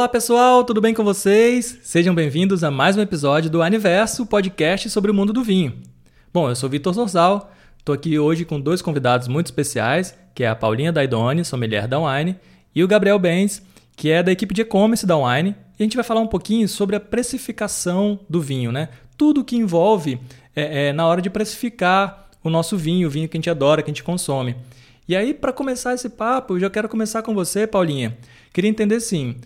Olá pessoal, tudo bem com vocês? Sejam bem-vindos a mais um episódio do Aniverso, podcast sobre o mundo do vinho. Bom, eu sou Vitor Zorzal, estou aqui hoje com dois convidados muito especiais, que é a Paulinha Daidoni, sommelier da Wine, e o Gabriel Benz, que é da equipe de e-commerce da Wine. E a gente vai falar um pouquinho sobre a precificação do vinho, né? Tudo que envolve é, é, na hora de precificar o nosso vinho, o vinho que a gente adora, que a gente consome. E aí, para começar esse papo, eu já quero começar com você, Paulinha. Queria entender, sim,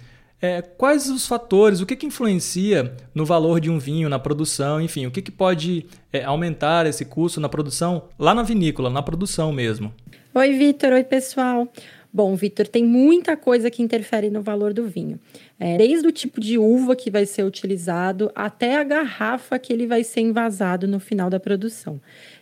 é, quais os fatores, o que, que influencia no valor de um vinho, na produção, enfim, o que, que pode é, aumentar esse custo na produção, lá na vinícola, na produção mesmo? Oi, Vitor. Oi, pessoal. Bom, Vitor, tem muita coisa que interfere no valor do vinho. É, desde o tipo de uva que vai ser utilizado até a garrafa que ele vai ser envasado no final da produção.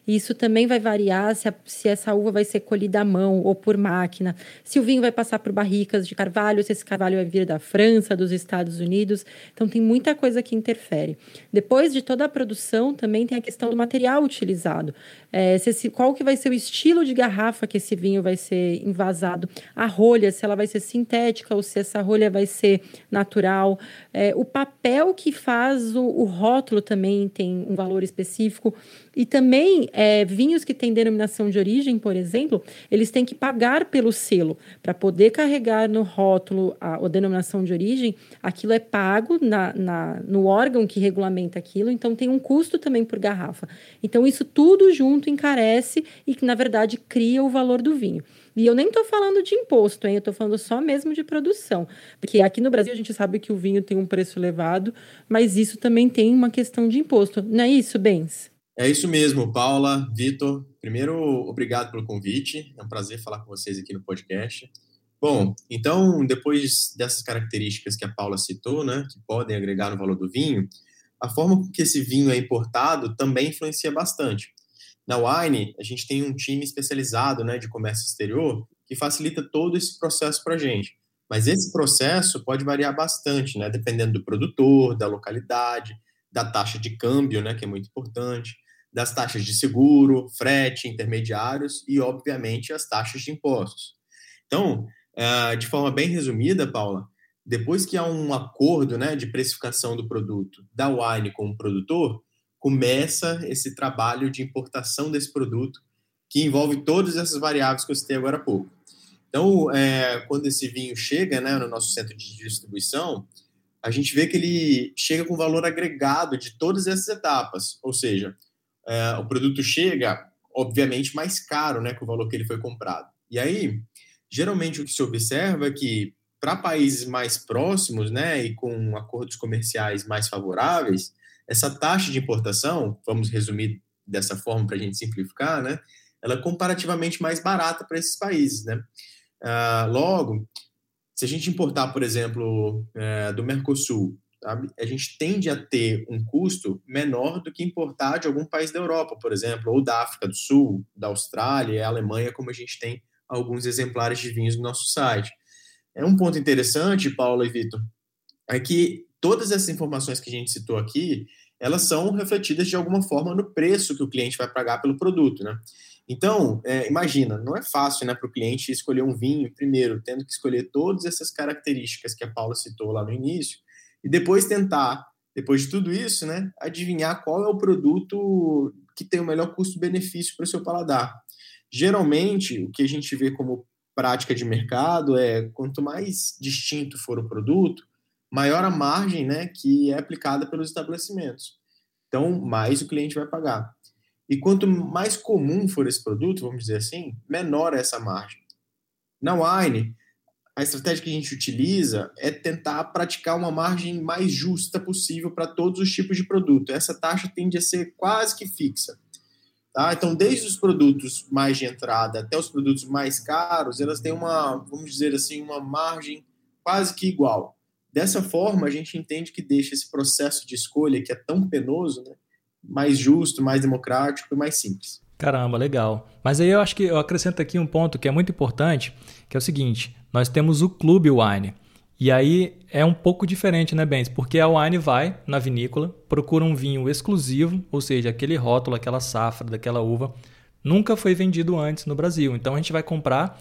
Isso também vai variar se, a, se essa uva vai ser colhida à mão ou por máquina, se o vinho vai passar por barricas de carvalho, se esse carvalho vai vir da França, dos Estados Unidos. Então, tem muita coisa que interfere. Depois de toda a produção, também tem a questão do material utilizado. É, se esse, qual que vai ser o estilo de garrafa que esse vinho vai ser envasado. A rolha, se ela vai ser sintética ou se essa rolha vai ser natural. É, o papel que faz o, o rótulo também tem um valor específico. E também é, vinhos que têm denominação de origem, por exemplo, eles têm que pagar pelo selo. Para poder carregar no rótulo a, a, denominação de origem, aquilo é pago na, na, no órgão que regulamenta aquilo, então tem um custo também por garrafa. Então, isso tudo junto encarece e que, na verdade, cria o valor do vinho. E eu nem estou falando de imposto, hein? Eu estou falando só mesmo de produção. Porque aqui no Brasil a gente sabe que o vinho tem um preço elevado, mas isso também tem uma questão de imposto. Não é isso, Bens? É isso mesmo, Paula, Vitor. Primeiro, obrigado pelo convite. É um prazer falar com vocês aqui no podcast. Bom, então, depois dessas características que a Paula citou, né, que podem agregar no valor do vinho, a forma com que esse vinho é importado também influencia bastante. Na Wine, a gente tem um time especializado né, de comércio exterior que facilita todo esse processo para a gente. Mas esse processo pode variar bastante, né, dependendo do produtor, da localidade, da taxa de câmbio, né, que é muito importante, das taxas de seguro, frete, intermediários e, obviamente, as taxas de impostos. Então, eh, de forma bem resumida, Paula, depois que há um acordo né, de precificação do produto da Wine com o produtor, começa esse trabalho de importação desse produto, que envolve todas essas variáveis que eu citei agora há pouco. Então, é, quando esse vinho chega né, no nosso centro de distribuição, a gente vê que ele chega com valor agregado de todas essas etapas, ou seja, é, o produto chega, obviamente, mais caro né, que o valor que ele foi comprado. E aí, geralmente, o que se observa é que, para países mais próximos né, e com acordos comerciais mais favoráveis, essa taxa de importação, vamos resumir dessa forma para a gente simplificar, né, ela é comparativamente mais barata para esses países. Né? Ah, logo, se a gente importar, por exemplo, é, do Mercosul sabe? a gente tende a ter um custo menor do que importar de algum país da Europa, por exemplo, ou da África do Sul, da Austrália, e Alemanha, como a gente tem alguns exemplares de vinhos no nosso site. É um ponto interessante, Paula e Vitor, é que todas essas informações que a gente citou aqui, elas são refletidas de alguma forma no preço que o cliente vai pagar pelo produto, né? Então, é, imagina, não é fácil né, para o cliente escolher um vinho, primeiro, tendo que escolher todas essas características que a Paula citou lá no início, e depois tentar, depois de tudo isso, né, adivinhar qual é o produto que tem o melhor custo-benefício para o seu paladar. Geralmente, o que a gente vê como prática de mercado é quanto mais distinto for o produto, maior a margem né, que é aplicada pelos estabelecimentos. Então, mais o cliente vai pagar. E quanto mais comum for esse produto, vamos dizer assim, menor é essa margem. Na wine, a estratégia que a gente utiliza é tentar praticar uma margem mais justa possível para todos os tipos de produto. Essa taxa tende a ser quase que fixa. Tá? Então, desde os produtos mais de entrada até os produtos mais caros, elas têm uma, vamos dizer assim, uma margem quase que igual. Dessa forma, a gente entende que deixa esse processo de escolha, que é tão penoso, né, mais justo, mais democrático e mais simples. Caramba, legal. Mas aí eu acho que eu acrescento aqui um ponto que é muito importante, que é o seguinte: nós temos o Clube Wine. E aí é um pouco diferente, né, Bens? Porque a Wine vai na vinícola, procura um vinho exclusivo, ou seja, aquele rótulo, aquela safra daquela uva, nunca foi vendido antes no Brasil. Então a gente vai comprar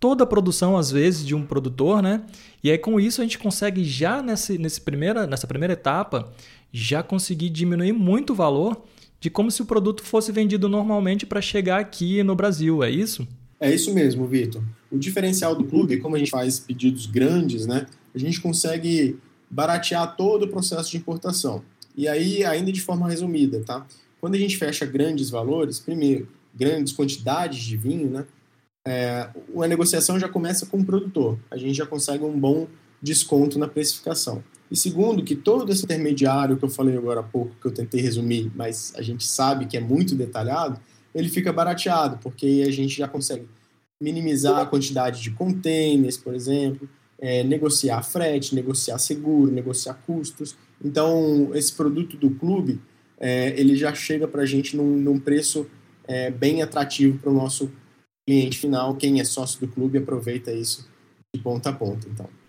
toda a produção, às vezes, de um produtor, né? E aí, com isso, a gente consegue já nesse, nesse primeira, nessa primeira etapa, já conseguir diminuir muito o valor de como se o produto fosse vendido normalmente para chegar aqui no Brasil, é isso? É isso mesmo, Vitor. O diferencial do clube, como a gente faz pedidos grandes, né? A gente consegue baratear todo o processo de importação. E aí, ainda de forma resumida, tá? Quando a gente fecha grandes valores, primeiro, grandes quantidades de vinho, né? É, a negociação já começa com o produtor. A gente já consegue um bom desconto na precificação. E segundo, que todo esse intermediário que eu falei agora há pouco, que eu tentei resumir, mas a gente sabe que é muito detalhado, ele fica barateado, porque a gente já consegue minimizar a quantidade de containers, por exemplo, é, negociar frete, negociar seguro, negociar custos. Então, esse produto do clube, é, ele já chega para a gente num, num preço é, bem atrativo para o nosso cliente final. Quem é sócio do clube aproveita isso de ponta a ponta. Então.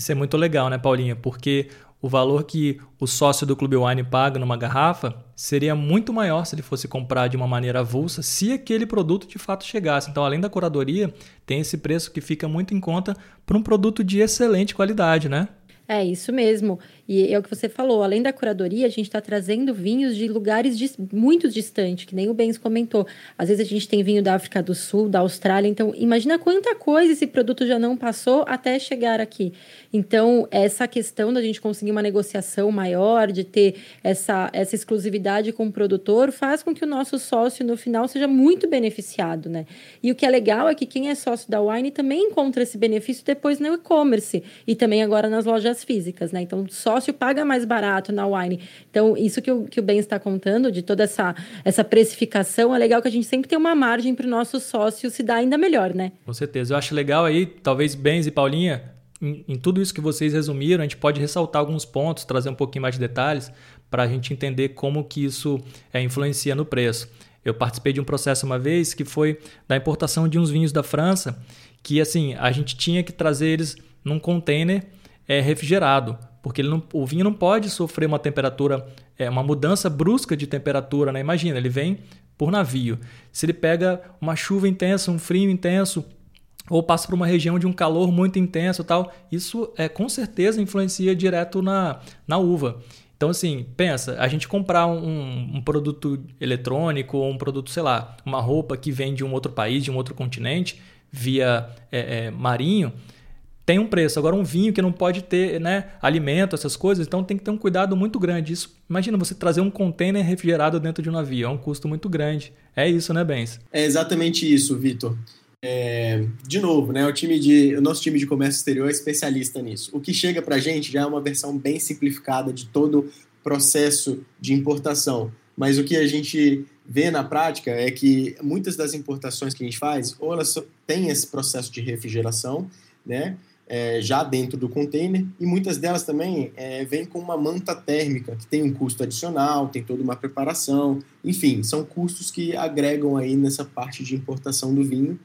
Isso é muito legal, né, Paulinha? Porque o valor que o sócio do Clube Wine paga numa garrafa seria muito maior se ele fosse comprar de uma maneira avulsa, se aquele produto de fato chegasse. Então, além da curadoria, tem esse preço que fica muito em conta para um produto de excelente qualidade, né? É isso mesmo. E é o que você falou, além da curadoria, a gente está trazendo vinhos de lugares muito distantes, que nem o Bens comentou. Às vezes a gente tem vinho da África do Sul, da Austrália, então imagina quanta coisa esse produto já não passou até chegar aqui. Então, essa questão da gente conseguir uma negociação maior, de ter essa, essa exclusividade com o produtor, faz com que o nosso sócio, no final, seja muito beneficiado, né? E o que é legal é que quem é sócio da Wine também encontra esse benefício depois no e-commerce e também agora nas lojas físicas, né? Então, só sócio paga mais barato na Wine. Então, isso que o, que o Ben está contando, de toda essa, essa precificação, é legal que a gente sempre tem uma margem para o nosso sócio se dar ainda melhor, né? Com certeza. Eu acho legal aí, talvez Bens e Paulinha, em, em tudo isso que vocês resumiram, a gente pode ressaltar alguns pontos, trazer um pouquinho mais de detalhes para a gente entender como que isso é, influencia no preço. Eu participei de um processo uma vez que foi da importação de uns vinhos da França, que assim, a gente tinha que trazer eles num container é, refrigerado porque não, o vinho não pode sofrer uma temperatura, é, uma mudança brusca de temperatura, né? Imagina, ele vem por navio. Se ele pega uma chuva intensa, um frio intenso, ou passa por uma região de um calor muito intenso tal, isso é com certeza influencia direto na, na uva. Então, assim, pensa, a gente comprar um, um, produto eletrônico ou um produto, sei lá, uma roupa que vem de um outro país, de um outro continente, via é, é, marinho, tem um preço. Agora, um vinho que não pode ter né, alimento, essas coisas, então tem que ter um cuidado muito grande. Isso, imagina você trazer um container refrigerado dentro de um navio, é um custo muito grande. É isso, né, Bens? É exatamente isso, Vitor. É, de novo, né, o, time de, o nosso time de comércio exterior é especialista nisso. O que chega para a gente já é uma versão bem simplificada de todo o processo de importação. Mas o que a gente vê na prática é que muitas das importações que a gente faz, ou elas têm esse processo de refrigeração, né? É, já dentro do container, e muitas delas também é, vêm com uma manta térmica, que tem um custo adicional, tem toda uma preparação, enfim, são custos que agregam aí nessa parte de importação do vinho.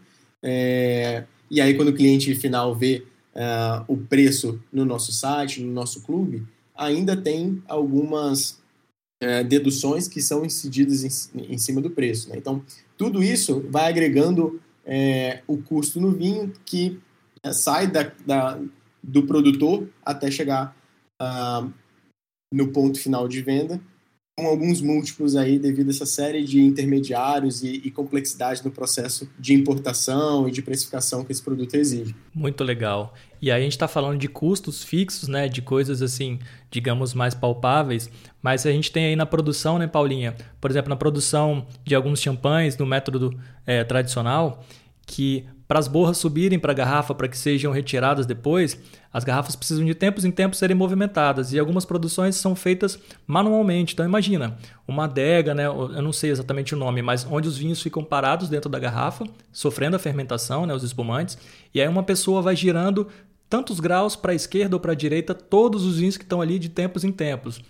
É, e aí, quando o cliente final vê uh, o preço no nosso site, no nosso clube, ainda tem algumas uh, deduções que são incididas em, em cima do preço. Né? Então, tudo isso vai agregando uh, o custo no vinho, que sai da, da, do produtor até chegar uh, no ponto final de venda, com alguns múltiplos aí devido a essa série de intermediários e, e complexidade no processo de importação e de precificação que esse produto exige. Muito legal. E aí a gente está falando de custos fixos, né, de coisas assim, digamos, mais palpáveis, mas a gente tem aí na produção, né, Paulinha? Por exemplo, na produção de alguns champanhes no método é, tradicional, que para as borras subirem para a garrafa para que sejam retiradas depois, as garrafas precisam de tempos em tempos serem movimentadas e algumas produções são feitas manualmente. Então imagina, uma adega, né, eu não sei exatamente o nome, mas onde os vinhos ficam parados dentro da garrafa, sofrendo a fermentação, né, os espumantes, e aí uma pessoa vai girando tantos graus para a esquerda ou para a direita todos os vinhos que estão ali de tempos em tempos.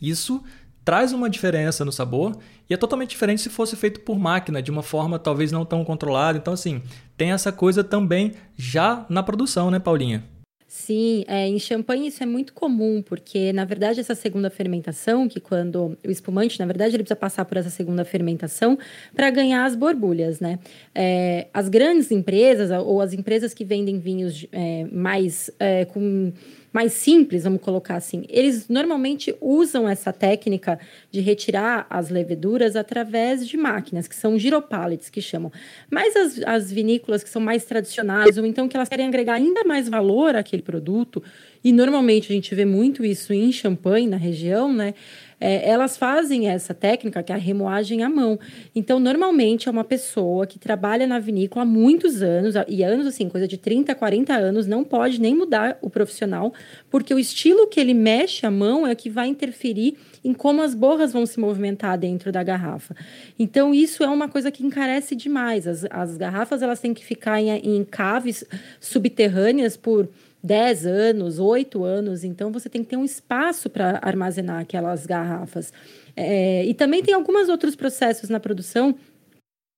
Isso traz uma diferença no sabor e é totalmente diferente se fosse feito por máquina, de uma forma talvez não tão controlada. Então, assim, tem essa coisa também já na produção, né, Paulinha? Sim, é, em champanhe isso é muito comum, porque na verdade essa segunda fermentação, que quando o espumante, na verdade, ele precisa passar por essa segunda fermentação para ganhar as borbulhas, né? É, as grandes empresas ou as empresas que vendem vinhos é, mais é, com mais simples, vamos colocar assim, eles normalmente usam essa técnica de retirar as leveduras através de máquinas, que são giropallets, que chamam. Mas as, as vinícolas que são mais tradicionais, ou então que elas querem agregar ainda mais valor àquele produto, e normalmente a gente vê muito isso em champanhe, na região, né? é, elas fazem essa técnica, que é a remoagem à mão. Então, normalmente é uma pessoa que trabalha na vinícola há muitos anos, e anos assim, coisa de 30, 40 anos, não pode nem mudar o profissional, porque o estilo que ele mexe a mão é que vai interferir em como as borras vão se movimentar dentro da garrafa. Então, isso é uma coisa que encarece demais. As, as garrafas elas têm que ficar em, em caves subterrâneas por 10 anos, 8 anos, então você tem que ter um espaço para armazenar aquelas garrafas. É, e também tem alguns outros processos na produção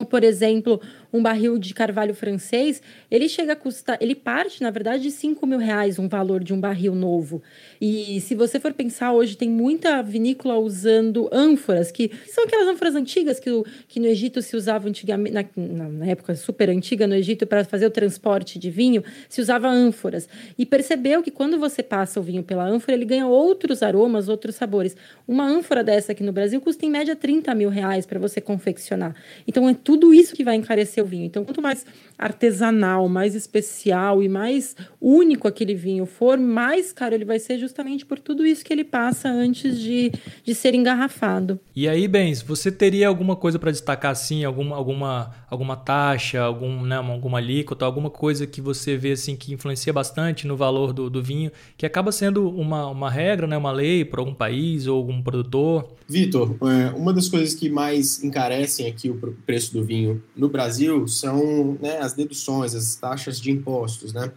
por exemplo, um barril de carvalho francês, ele chega a custar, ele parte, na verdade, de 5 mil reais um valor de um barril novo. E se você for pensar, hoje tem muita vinícola usando ânforas, que são aquelas ânforas antigas que, que no Egito se usavam antigamente, na, na época super antiga no Egito, para fazer o transporte de vinho, se usava ânforas. E percebeu que quando você passa o vinho pela ânfora, ele ganha outros aromas, outros sabores. Uma ânfora dessa aqui no Brasil custa em média 30 mil reais para você confeccionar. Então é tudo isso que vai encarecer vinho. Então, quanto mais artesanal, mais especial e mais único aquele vinho for, mais caro ele vai ser justamente por tudo isso que ele passa antes de, de ser engarrafado. E aí, Bens, você teria alguma coisa para destacar assim, alguma, alguma, alguma taxa, algum, né, alguma alíquota, alguma coisa que você vê assim que influencia bastante no valor do, do vinho, que acaba sendo uma, uma regra, né, uma lei para algum país ou algum produtor? Vitor, é, uma das coisas que mais encarecem aqui o preço do vinho no Brasil são né, as deduções, as taxas de impostos, né?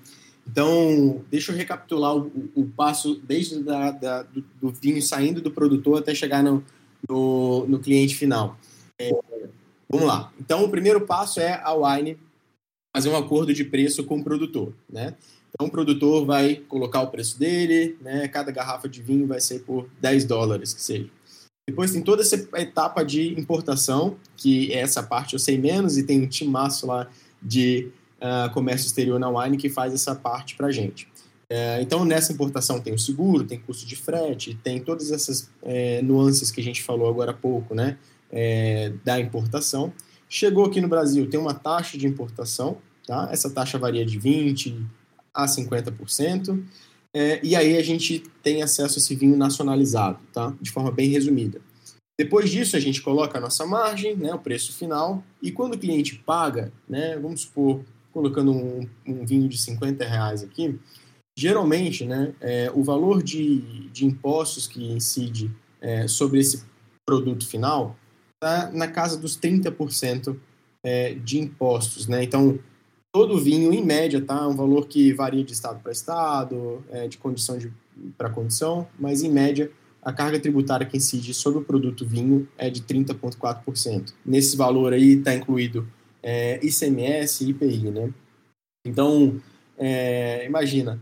Então, deixa eu recapitular o, o passo desde da, da, do, do, vinho saindo do produtor até chegar no, no, no cliente final. É, vamos lá. Então, o primeiro passo é a wine fazer um acordo de preço com o produtor, né? Então, o produtor vai colocar o preço dele, né? Cada garrafa de vinho vai ser por 10 dólares, que seja. Depois tem toda essa etapa de importação, que é essa parte eu sei menos, e tem um timaço lá de uh, comércio exterior na Wine que faz essa parte para a gente. Uh, então, nessa importação tem o seguro, tem custo de frete, tem todas essas é, nuances que a gente falou agora há pouco, né, é, da importação. Chegou aqui no Brasil, tem uma taxa de importação, tá? Essa taxa varia de 20% a 50%. É, e aí a gente tem acesso a esse vinho nacionalizado, tá? De forma bem resumida. Depois disso, a gente coloca a nossa margem, né, o preço final, e quando o cliente paga, né, vamos supor, colocando um, um vinho de 50 reais aqui, geralmente, né, é, o valor de, de impostos que incide é, sobre esse produto final está na casa dos 30% é, de impostos, né? Então, todo vinho, em média, tá? Um valor que varia de estado para estado, é, de condição para condição, mas em média a carga tributária que incide sobre o produto vinho é de 30,4%. Nesse valor aí está incluído é, ICMS e IPI, né? Então, é, imagina,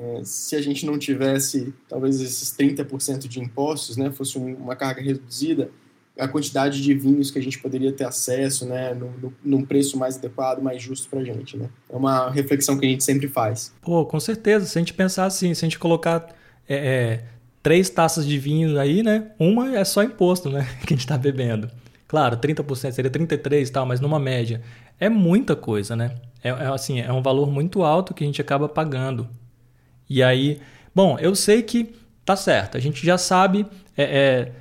é, se a gente não tivesse talvez esses 30% de impostos, né, fosse uma carga reduzida, a quantidade de vinhos que a gente poderia ter acesso, né, no, num preço mais adequado, mais justo para a gente, né? É uma reflexão que a gente sempre faz. Pô, com certeza. Se a gente pensar assim, se a gente colocar é, é, três taças de vinho aí, né, uma é só imposto, né, que a gente está bebendo. Claro, 30% seria 33 e tal, mas numa média é muita coisa, né? É, é assim, é um valor muito alto que a gente acaba pagando. E aí, bom, eu sei que tá certo. A gente já sabe é, é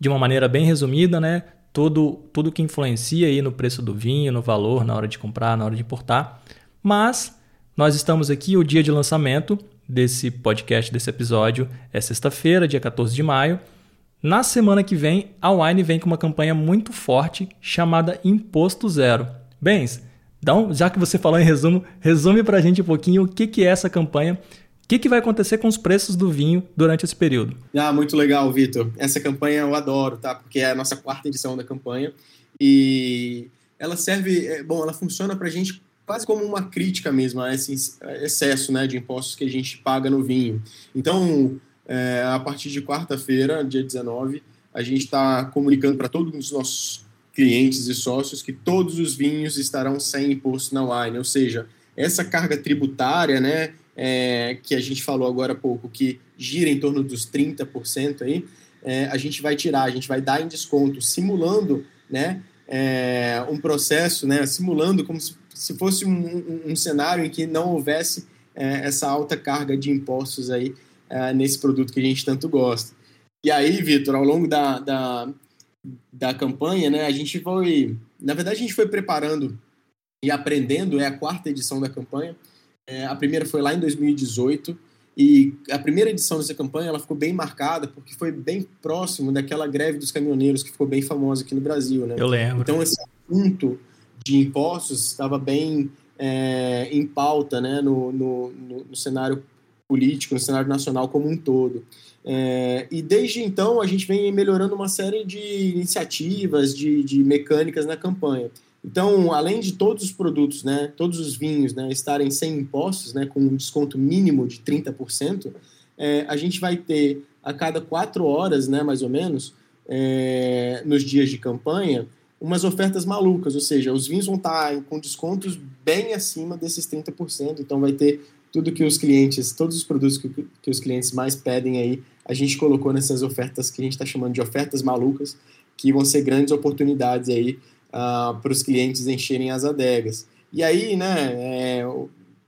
de uma maneira bem resumida, né? Tudo, tudo que influencia aí no preço do vinho, no valor, na hora de comprar, na hora de importar. Mas nós estamos aqui, o dia de lançamento desse podcast, desse episódio, é sexta-feira, dia 14 de maio. Na semana que vem, a Wine vem com uma campanha muito forte chamada Imposto Zero. Bens, então, já que você falou em resumo, resume para a gente um pouquinho o que, que é essa campanha o que, que, vai acontecer com os preços do vinho durante esse período? Ah, muito legal, Vitor. Essa campanha eu adoro, tá? Porque é a nossa quarta edição da campanha e ela serve, é, bom, ela funciona para a gente quase como uma crítica mesmo a esse excesso né, de impostos que a gente paga no vinho. Então, é, a partir de quarta-feira, dia 19, a gente está comunicando para todos os nossos clientes e sócios que todos os vinhos estarão sem imposto na wine, ou seja, essa carga tributária, né, é, que a gente falou agora há pouco, que gira em torno dos 30% aí, é, a gente vai tirar, a gente vai dar em desconto, simulando, né, é, um processo, né, simulando como se, se fosse um, um, um, cenário em que não houvesse é, essa alta carga de impostos aí é, nesse produto que a gente tanto gosta. E aí, Vitor, ao longo da, da, da campanha, né, a gente foi, na verdade, a gente foi preparando e aprendendo, é a quarta edição da campanha. É, a primeira foi lá em 2018 e a primeira edição dessa campanha ela ficou bem marcada porque foi bem próximo daquela greve dos caminhoneiros que ficou bem famosa aqui no Brasil, né? Eu lembro. Então esse assunto de impostos estava bem é, em pauta, né, no, no, no, cenário político, no cenário nacional como um todo. É, e desde então a gente vem melhorando uma série de iniciativas, de, de mecânicas na campanha. Então, além de todos os produtos, né, todos os vinhos né, estarem sem impostos, né, com um desconto mínimo de 30%, é, a gente vai ter a cada quatro horas, né, mais ou menos, é, nos dias de campanha, umas ofertas malucas, ou seja, os vinhos vão estar com descontos bem acima desses 30%, então vai ter tudo que os clientes, todos os produtos que, que os clientes mais pedem aí, a gente colocou nessas ofertas que a gente está chamando de ofertas malucas, que vão ser grandes oportunidades aí uh, para os clientes encherem as adegas. E aí, né, é,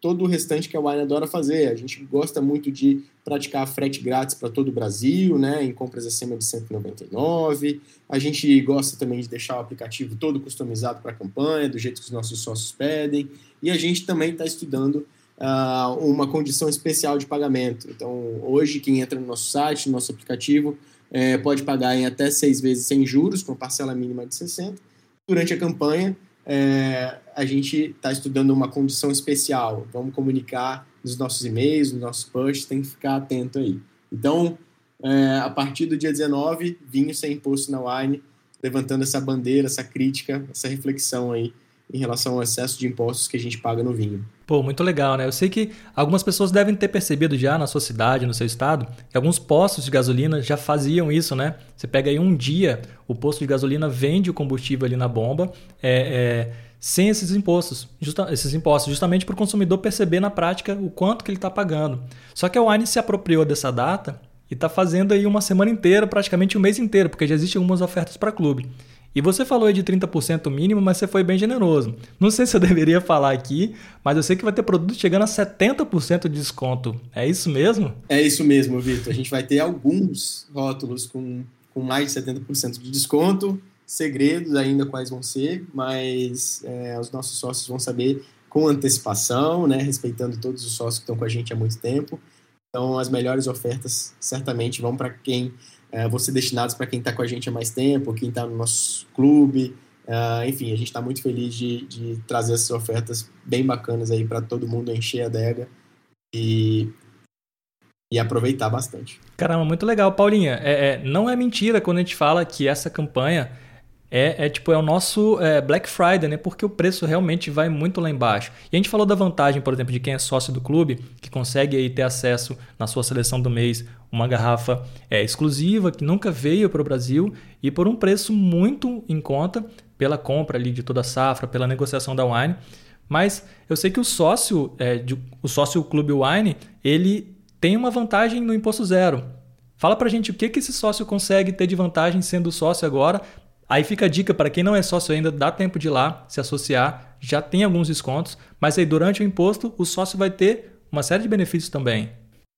todo o restante que a Wine adora fazer. A gente gosta muito de praticar frete grátis para todo o Brasil, né, em compras acima de 199. A gente gosta também de deixar o aplicativo todo customizado para a campanha, do jeito que os nossos sócios pedem. E a gente também está estudando uh, uma condição especial de pagamento. Então, hoje, quem entra no nosso site, no nosso aplicativo, é, pode pagar em até seis vezes sem juros, com parcela mínima de 60 durante a campanha, é, a gente está estudando uma condição especial. Vamos comunicar nos nossos e-mails, nos nossos posts, tem que ficar atento aí. Então, é, a partir do dia 19, vinho sem imposto na Wine, levantando essa bandeira, essa crítica, essa reflexão aí em relação ao excesso de impostos que a gente paga no vinho. Pô, muito legal, né? Eu sei que algumas pessoas devem ter percebido já na sua cidade, no seu estado, que alguns postos de gasolina já faziam isso, né? Você pega aí um dia, o posto de gasolina vende o combustível ali na bomba, é, é, sem esses impostos, justa, esses impostos, justamente para o consumidor perceber na prática o quanto que ele está pagando. Só que a Wine se apropriou dessa data e está fazendo aí uma semana inteira, praticamente um mês inteiro, porque já existem algumas ofertas para clube. E você falou aí de 30% mínimo, mas você foi bem generoso. Não sei se eu deveria falar aqui, mas eu sei que vai ter produto chegando a 70% de desconto. É isso mesmo? É isso mesmo, Vitor. A gente vai ter alguns rótulos com, com mais de 70% de desconto. Segredos ainda quais vão ser, mas é, os nossos sócios vão saber com antecipação, né, respeitando todos os sócios que estão com a gente há muito tempo. Então, as melhores ofertas certamente vão para quem é, vão ser destinados para quem está com a gente há mais tempo, quem está no nosso clube. Uh, enfim, a gente está muito feliz de, de, trazer essas ofertas bem bacanas aí para todo mundo encher a adega e, e aproveitar bastante. Caramba, muito legal. Paulinha, é, é, não é mentira quando a gente fala que essa campanha é, é, tipo é o nosso é, Black Friday, né? Porque o preço realmente vai muito lá embaixo. E a gente falou da vantagem, por exemplo, de quem é sócio do clube, que consegue aí ter acesso na sua seleção do mês uma garrafa é, exclusiva que nunca veio para o Brasil e por um preço muito em conta pela compra ali de toda a safra, pela negociação da wine. Mas eu sei que o sócio, é, de, o sócio Clube Wine, ele tem uma vantagem no imposto zero. Fala pra gente o que, que esse sócio consegue ter de vantagem sendo sócio agora Aí fica a dica para quem não é sócio ainda, dá tempo de ir lá se associar, já tem alguns descontos, mas aí durante o imposto o sócio vai ter uma série de benefícios também.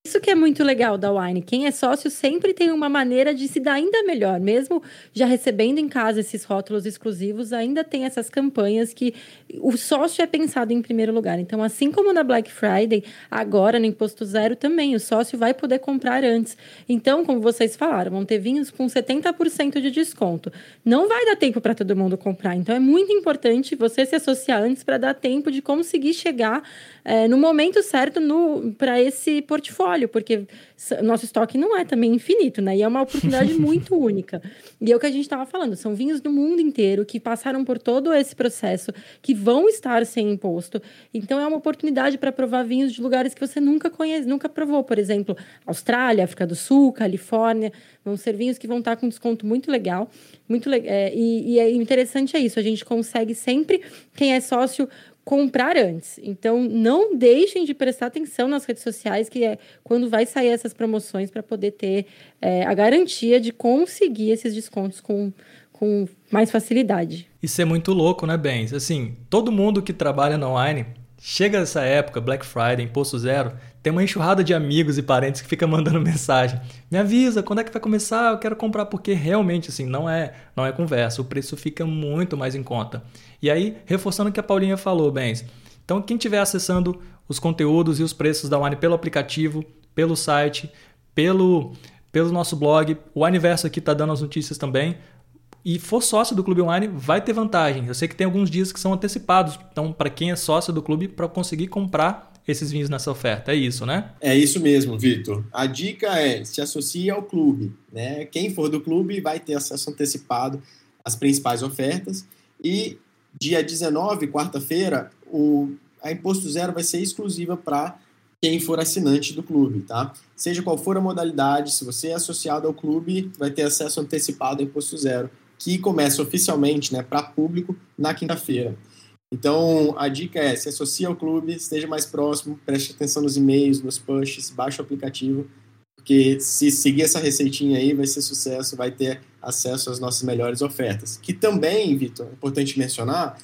Isso que é muito legal da Wine. Quem é sócio sempre tem uma maneira de se dar ainda melhor. Mesmo já recebendo em casa esses rótulos exclusivos, ainda tem essas campanhas que o sócio é pensado em primeiro lugar. Então, assim como na Black Friday, agora no Imposto Zero também, o sócio vai poder comprar antes. Então, como vocês falaram, vão ter vinhos com 70% de desconto. Não vai dar tempo para todo mundo comprar. Então, é muito importante você se associar antes para dar tempo de conseguir chegar é, no momento certo para esse portfólio portfólio, porque nosso estoque não é também infinito, né? E é uma oportunidade muito única. E é o que a gente estava falando, são vinhos do mundo inteiro que passaram por todo esse processo, que vão estar sem imposto. Então é uma oportunidade para provar vinhos de lugares que você nunca conhece, nunca provou, por exemplo, Austrália, África do Sul, Califórnia, vão ser vinhos que vão estar com desconto muito legal, muito é, e, e é interessante é isso, a gente consegue sempre quem é sócio comprar antes. Então, não deixem de prestar atenção nas redes sociais, que é quando vai sair essas promoções para poder ter é, a garantia de conseguir esses descontos com, com mais facilidade. Isso é muito louco, né, Bens? Assim, todo mundo que trabalha no online Chega essa época, Black Friday, imposto zero, tem uma enxurrada de amigos e parentes que fica mandando mensagem. Me avisa, quando é que vai começar? Eu quero comprar porque realmente assim, não é, não é conversa, o preço fica muito mais em conta. E aí, reforçando o que a Paulinha falou, bens. Então, quem estiver acessando os conteúdos e os preços da Wine pelo aplicativo, pelo site, pelo pelo nosso blog, o Aniverso aqui está dando as notícias também e for sócio do Clube Online, vai ter vantagem. Eu sei que tem alguns dias que são antecipados, então para quem é sócio do clube, para conseguir comprar esses vinhos nessa oferta. É isso, né? É isso mesmo, Vitor. A dica é se associe ao clube. Né? Quem for do clube vai ter acesso antecipado às principais ofertas. E dia 19, quarta-feira, o, a Imposto Zero vai ser exclusiva para quem for assinante do clube, tá? Seja qual for a modalidade, se você é associado ao clube, vai ter acesso antecipado ao Imposto Zero que começa oficialmente né, para público na quinta-feira. Então, a dica é se associe ao clube, esteja mais próximo, preste atenção nos e-mails, nos pushes, baixe o aplicativo, porque se seguir essa receitinha aí vai ser sucesso, vai ter acesso às nossas melhores ofertas. Que também, Vitor, é importante mencionar,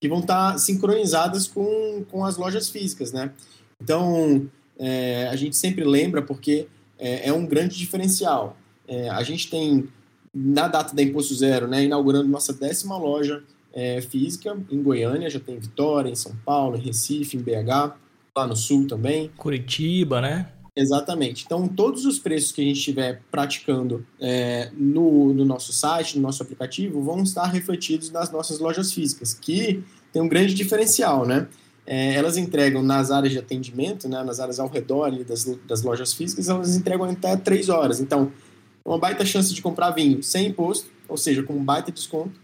que vão estar sincronizadas com, com as lojas físicas, né? Então, é, a gente sempre lembra porque é, é um grande diferencial. É, a gente tem na data da Imposto Zero, né, inaugurando nossa décima loja é, física em Goiânia, já tem em Vitória, em São Paulo, em Recife, em BH, lá no Sul também. Curitiba, né? Exatamente. Então, todos os preços que a gente estiver praticando é, no, no nosso site, no nosso aplicativo, vão estar refletidos nas nossas lojas físicas, que tem um grande diferencial, né? É, elas entregam nas áreas de atendimento, né, nas áreas ao redor das, das lojas físicas, elas entregam até três horas. Então, uma baita chance de comprar vinho sem imposto, ou seja, com um baita desconto,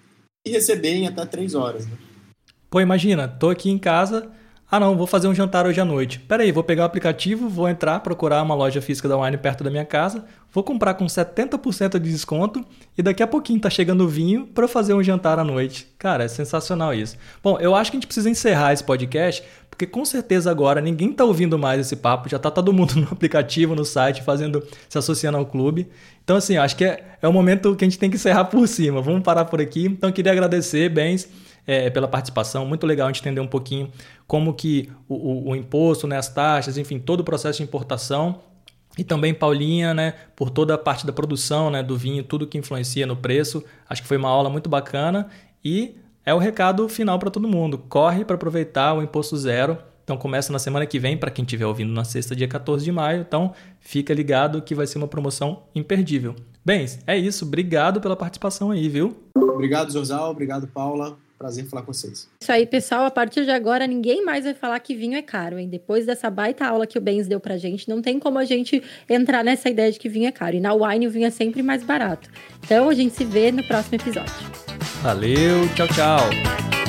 e receber em até 3 horas. Né? Pô, imagina, tô aqui em casa, ah não, vou fazer um jantar hoje à noite. Pera aí, vou pegar o aplicativo, vou entrar, procurar uma loja física da Wine perto da minha casa, vou comprar com 70% de desconto e daqui a pouquinho tá chegando o vinho para fazer um jantar à noite. Cara, é sensacional isso. Bom, eu acho que a gente precisa encerrar esse podcast porque com certeza agora ninguém está ouvindo mais esse papo, já está todo mundo no aplicativo, no site, fazendo, se associando ao clube. Então, assim, acho que é, é o momento que a gente tem que encerrar por cima. Vamos parar por aqui. Então, queria agradecer, Bens, é, pela participação. Muito legal a gente entender um pouquinho como que o, o, o imposto, né, as taxas, enfim, todo o processo de importação e também Paulinha, né, por toda a parte da produção, né, do vinho, tudo que influencia no preço. Acho que foi uma aula muito bacana e é o recado final para todo mundo. Corre para aproveitar o imposto zero. Então começa na semana que vem para quem estiver ouvindo na sexta, dia 14 de maio. Então fica ligado que vai ser uma promoção imperdível. Bens, é isso. Obrigado pela participação aí, viu? Obrigado, Zorzal. Obrigado, Paula. Prazer em falar com vocês. Isso aí, pessoal. A partir de agora, ninguém mais vai falar que vinho é caro, hein? Depois dessa baita aula que o Bens deu pra gente, não tem como a gente entrar nessa ideia de que vinho é caro. E na Wine o vinho é sempre mais barato. Então a gente se vê no próximo episódio. Valeu, tchau, tchau.